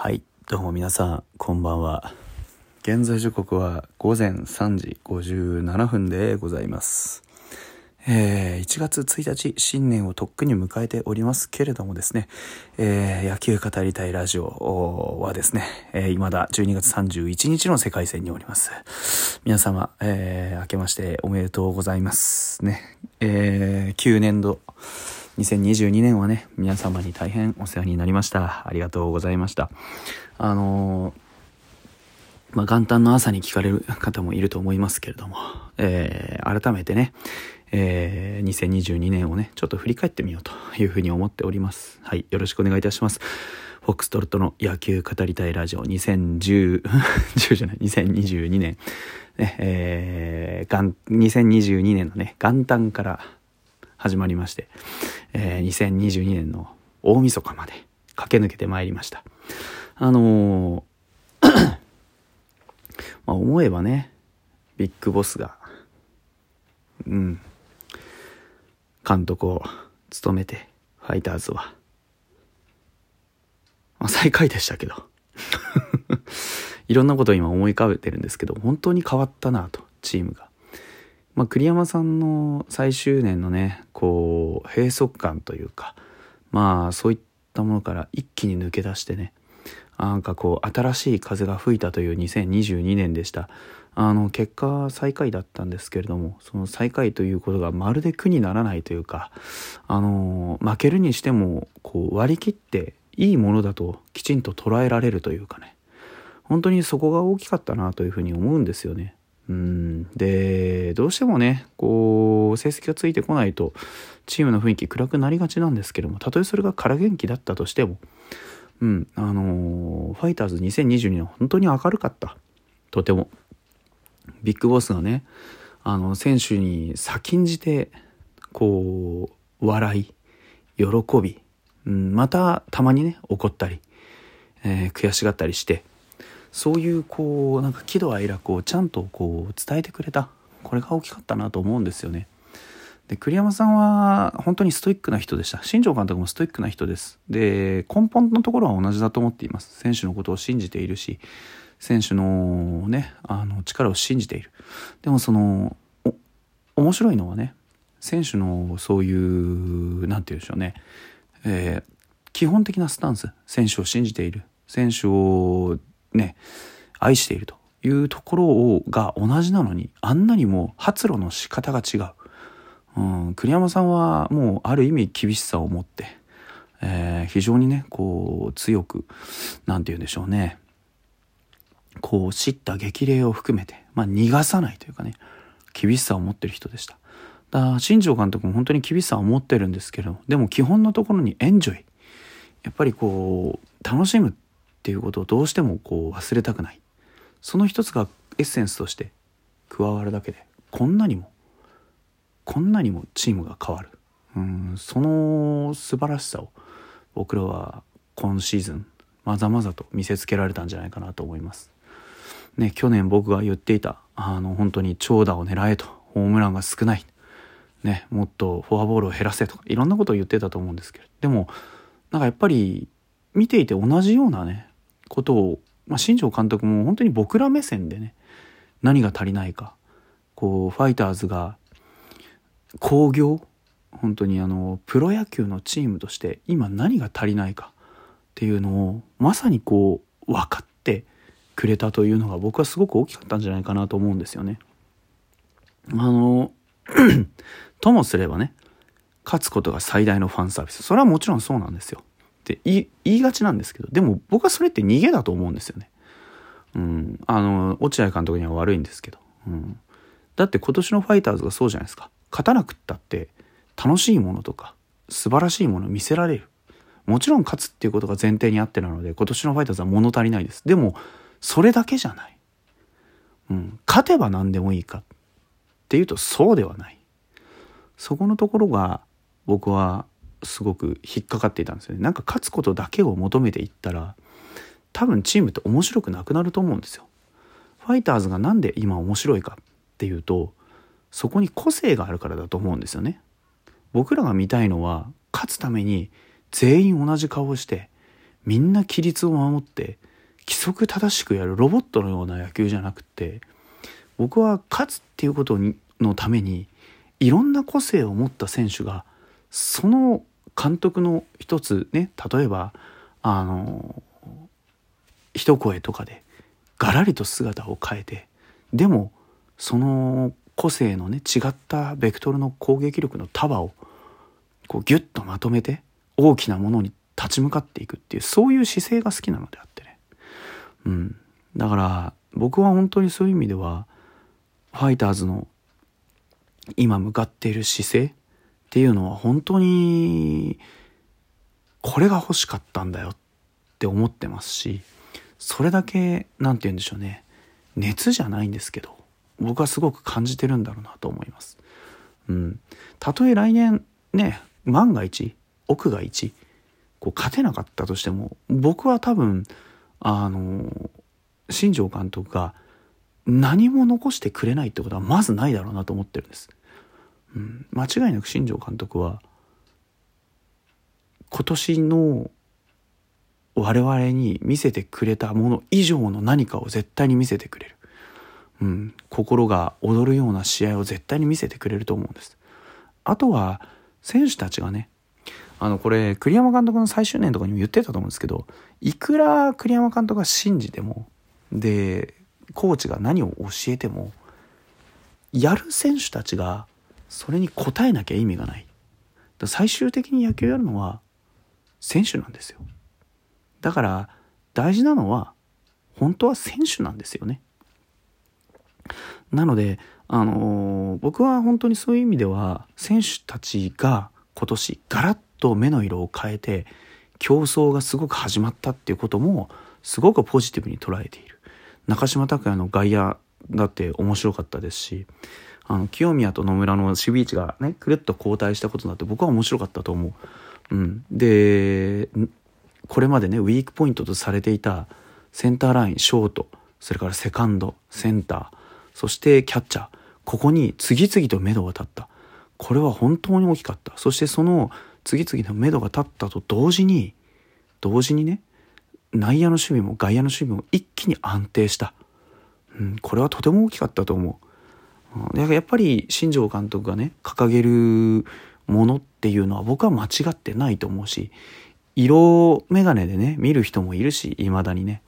はい、どうも皆さん、こんばんは。現在時刻は午前3時57分でございます。えー1月1日、新年をとっくに迎えておりますけれどもですね、えー野球語りたいラジオはですね、えー未だ12月31日の世界戦におります。皆様、えー明けましておめでとうございます。ね、えー旧年度、2022年はね、皆様に大変お世話になりました。ありがとうございました。あのーまあ、元旦の朝に聞かれる方もいると思いますけれども、えー改めてね、えー2022年をね、ちょっと振り返ってみようというふうに思っております。はい、よろしくお願いいたします。フォックストロットの野球語りたいラジオ2010、10 じゃない、2022年、ね、えー、元2022年のね、元旦から始まりまして、えー2022年の大晦日まで駆け抜けてまいりました。あのー まあ思えばね、ビッグボスが、うん、監督を務めて、ファイターズは、まあ最下位でしたけど、いろんなことを今思い浮かべてるんですけど、本当に変わったなと、チームが。まあ、栗山さんの最終年のね、こう、閉塞感というか、まあ、そういったものから一気に抜け出してね、なんかこう、新しい風が吹いたという2022年でした。あの、結果、最下位だったんですけれども、その最下位ということがまるで苦にならないというか、あの、負けるにしても、こう、割り切っていいものだときちんと捉えられるというかね、本当にそこが大きかったなというふうに思うんですよね。うん。でどうしてもねこう成績がついてこないとチームの雰囲気暗くなりがちなんですけどもたとえそれが空元気だったとしてもうんあのファイターズ2022は本当に明るかった。とても。ビッグボスがねあの選手に先んじてこう笑い喜び、うん、またたまにね怒ったり、えー悔しがったりしてそういうこうなんか喜怒哀楽をちゃんとこう伝えてくれた。これが大きかったなと思うんですよね。で栗山さんは本当にストイックな人でした。新庄監督もストイックな人です。で根本のところは同じだと思っています。選手のことを信じているし選手のねあの力を信じている。でもその面白いのはね選手のそういうなんて言うんでしょうね、えー基本的なスタンス。選手を信じている。選手をね愛しているというところをが同じなのにあんなにも発露の仕方が違う、うん、栗山さんはもうある意味厳しさを持って、えー非常にねこう強くなんて言うんでしょうね。こう叱咤激励を含めて、まあ、逃がさないというかね厳しさを持ってる人でした。だから新庄監督も本当に厳しさを持ってるんですけどでも基本のところにエンジョイ。やっぱりこう楽しむっていうことをどうしてもこう忘れたくない。その一つがエッセンスとして加わるだけでこんなにもこんなにもチームが変わる。うんその素晴らしさを僕らは今シーズンまざまざと見せつけられたんじゃないかなと思います。ね、去年僕が言っていたあの本当に長打を狙えとホームランが少ない、ね、もっとフォアボールを減らせとかいろんなことを言ってたと思うんですけどでもなんかやっぱり見ていて同じようなねことを、まあ、新庄監督も本当に僕ら目線でね何が足りないか。こうファイターズが興行本当にあのプロ野球のチームとして今何が足りないか。っていうのをまさにこう分かってくれたというのが僕はすごく大きかったんじゃないかなと思うんですよね。あの ともすればね勝つことが最大のファンサービス。それはもちろんそうなんですよ。って言いがちなんですけどでも僕はそれって逃げだと思うんですよね。うん、あの落合監督には悪いんですけど、うん、だって今年のファイターズがそうじゃないですか。勝たなくったって楽しいものとか素晴らしいものを見せられる。もちろん勝つっていうことが前提にあってなので今年のファイターズは物足りないです。でもそれだけじゃない、うん、勝てば何でもいいかっていうとそうではない。そこのところが僕はすごく引っかかっていたんですよね。なんか勝つことだけを求めていったら多分チームって面白くなくなると思うんですよ。ファイターズがなんで今面白いかっていうとそこに個性があるからだと思うんですよね。僕らが見たいのは勝つために全員同じ顔をしてみんな規律を守って規則正しくやるロボットのような野球じゃなくて僕は勝つっていうことにのためにいろんな個性を持った選手がその監督の一つね例えばあの一声とかでガラリと姿を変えてでもその個性のね違ったベクトルの攻撃力の束をこうギュッとまとめて大きなものに立ち向かっていくっていうそういう姿勢が好きなのであってね。うん。だから僕は本当にそういう意味ではファイターズの今向かっている姿勢っていうのは本当にこれが欲しかったんだよって思ってますしそれだけ何て言うんでしょうね熱じゃないんですけど僕はすごく感じてるんだろうなと思います。うん、たとえ来年ね万が一奥が一こう勝てなかったとしても僕は多分あの新庄監督が何も残してくれないってことはまずないだろうなと思ってるんです。うん、間違いなく新庄監督は今年の我々に見せてくれたもの以上の何かを絶対に見せてくれる。うん、心が躍るような試合を絶対に見せてくれると思うんです。あとは、選手たちがね、あの、これ、栗山監督の最終年とかにも言ってたと思うんですけど、いくら栗山監督が信じても、で、コーチが何を教えても、やる選手たちが、それに応えなきゃ意味がない。最終的に野球やるのは、選手なんですよ。だから、大事なのは、本当は選手なんですよね。なので、あのー、僕は本当にそういう意味では、選手たちが今年ガラッと目の色を変えて、競争がすごく始まったっていうことも、すごくポジティブに捉えている。中島拓也の外野だって面白かったですし、あの、清宮と野村の守備位置がね、くるっと交代したことだって僕は面白かったと思う。うん。で、これまでね、ウィークポイントとされていたセンターライン、ショート、それからセカンド、センター、そしてキャッチャー。ここに次々と目処が立った。これは本当に大きかった。そしてその次々と目処が立ったと同時に、同時にね、内野の守備も外野の守備も一気に安定した。うん、これはとても大きかったと思う。やっぱり新庄監督がね、掲げるものっていうのは僕は間違ってないと思うし、色眼鏡でね、見る人もいるし、いまだにね。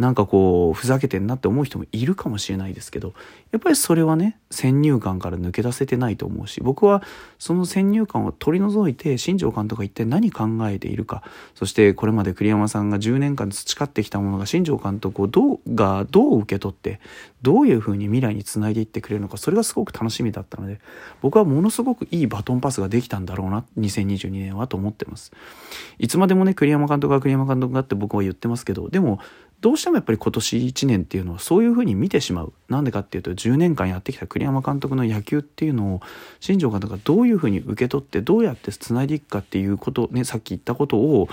なんかこうふざけてんなって思う人もいるかもしれないですけどやっぱりそれはね先入観から抜け出せてないと思うし僕はその先入観を取り除いて新庄監督が一体何考えているかそしてこれまで栗山さんが10年間培ってきたものが新庄監督をどうがどう受け取ってどういうふうに未来につないでいってくれるのかそれがすごく楽しみだったので僕はものすごくいいバトンパスができたんだろうな2022年はと思ってます。いつまでもね栗山監督が栗山監督がって僕は言ってますけどでもどうしてもやっぱり今年1年っていうのはそういうふうに見てしまう。なんでかっていうと10年間やってきた栗山監督の野球っていうのを新庄監督がどういうふうに受け取ってどうやってつないでいくかっていうことねさっき言ったことを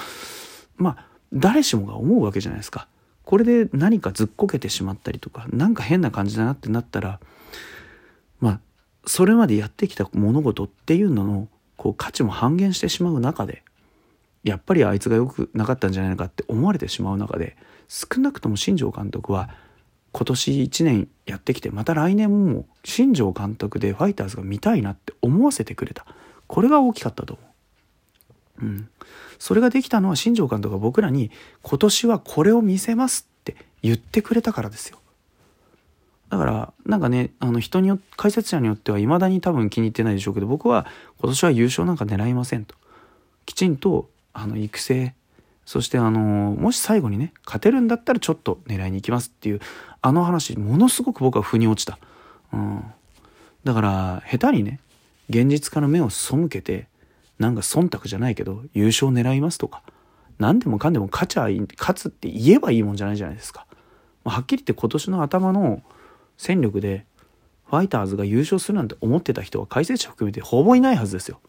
まあ誰しもが思うわけじゃないですか。これで何かずっこけてしまったりとかなんか変な感じだなってなったらまあそれまでやってきた物事っていうののこう価値も半減してしまう中でやっぱりあいつが良くなかったんじゃないのかって思われてしまう中で少なくとも新庄監督は今年1年やってきてまた来年も新庄監督でファイターズが見たいなって思わせてくれたこれが大きかったと思う。うん、それができたのは新庄監督が僕らに今年はこれを見せますって言ってくれたからですよ。だからなんかねあの人によ解説者によってはいまだに多分気に入ってないでしょうけど僕は今年は優勝なんか狙いませんときちんとあの育成そしてあのもし最後にね勝てるんだったらちょっと狙いに行きますっていうあの話ものすごく僕は腑に落ちた、うん、だから下手にね現実から目を背けてなんか忖度じゃないけど優勝狙いますとか何でもかんでも勝ちゃ勝つって言えばいいもんじゃないじゃないですか。はっきり言って今年の頭の戦力でファイターズが優勝するなんて思ってた人は解説者含めてほぼいないはずですよ。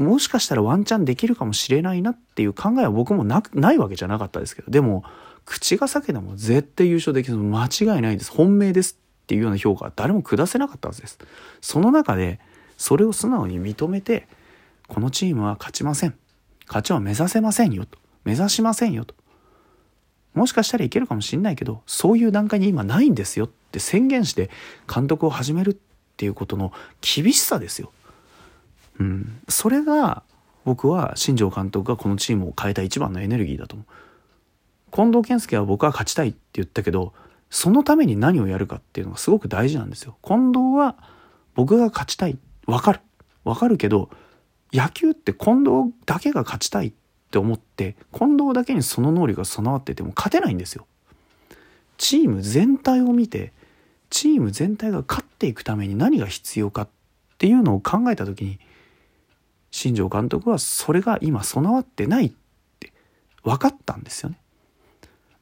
もしかしたらワンチャンできるかもしれないなっていう考えは僕もなないわけじゃなかったですけど、でも、口が裂けても絶対優勝できる間違いないです。本命ですっていうような評価は誰も下せなかったはずです。その中で、それを素直に認めて、このチームは勝ちません。勝ちは目指せませんよと。目指しませんよと。もしかしたらいけるかもしんないけど、そういう段階に今ないんですよって宣言して監督を始めるっていうことの厳しさですよ。うん。それが僕は新庄監督がこのチームを変えた一番のエネルギーだと思う。近藤健介は僕は勝ちたいって言ったけど、そのために何をやるかっていうのがすごく大事なんですよ。近藤は僕が勝ちたい。わかる。わかるけど、野球って近藤だけが勝ちたいって思って、近藤だけにその能力が備わってても勝てないんですよ。チーム全体を見て、チーム全体が勝っていくために何が必要かっていうのを考えた時に、新庄監督はそれが今備わってないって分かったんですよね。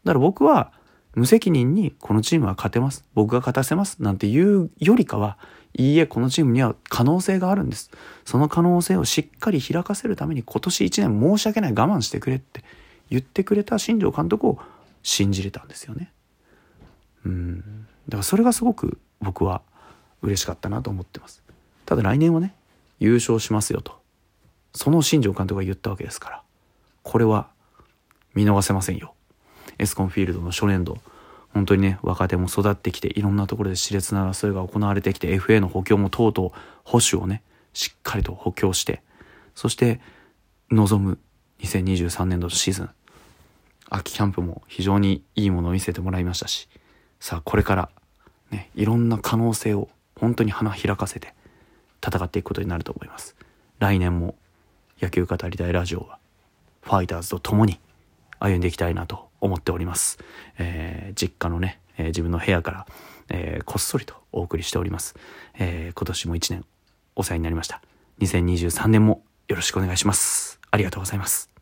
だから僕は無責任にこのチームは勝てます。僕が勝たせます。なんて言うよりかは、いいえ、このチームには可能性があるんです。その可能性をしっかり開かせるために今年1年申し訳ない我慢してくれって言ってくれた新庄監督を信じれたんですよね。うん。だからそれがすごく僕は嬉しかったなと思ってます。ただ来年はね、優勝しますよと。その新庄監督が言ったわけですから。これは見逃せませんよ。エスコンフィールドの初年度本当にね若手も育ってきていろんなところで熾烈な争いが行われてきて FA の補強もとうとう保守をねしっかりと補強してそして望む2023年度のシーズン秋キャンプも非常にいいものを見せてもらいましたしさあこれからねいろんな可能性を本当に花開かせて戦っていくことになると思います来年も野球語りたいラジオはファイターズと共に歩んでいきたいなと思っております。えー、実家のね、えー、自分の部屋から、えー、こっそりとお送りしております。え今年も一年お世話になりました。2023年もよろしくお願いします。ありがとうございます。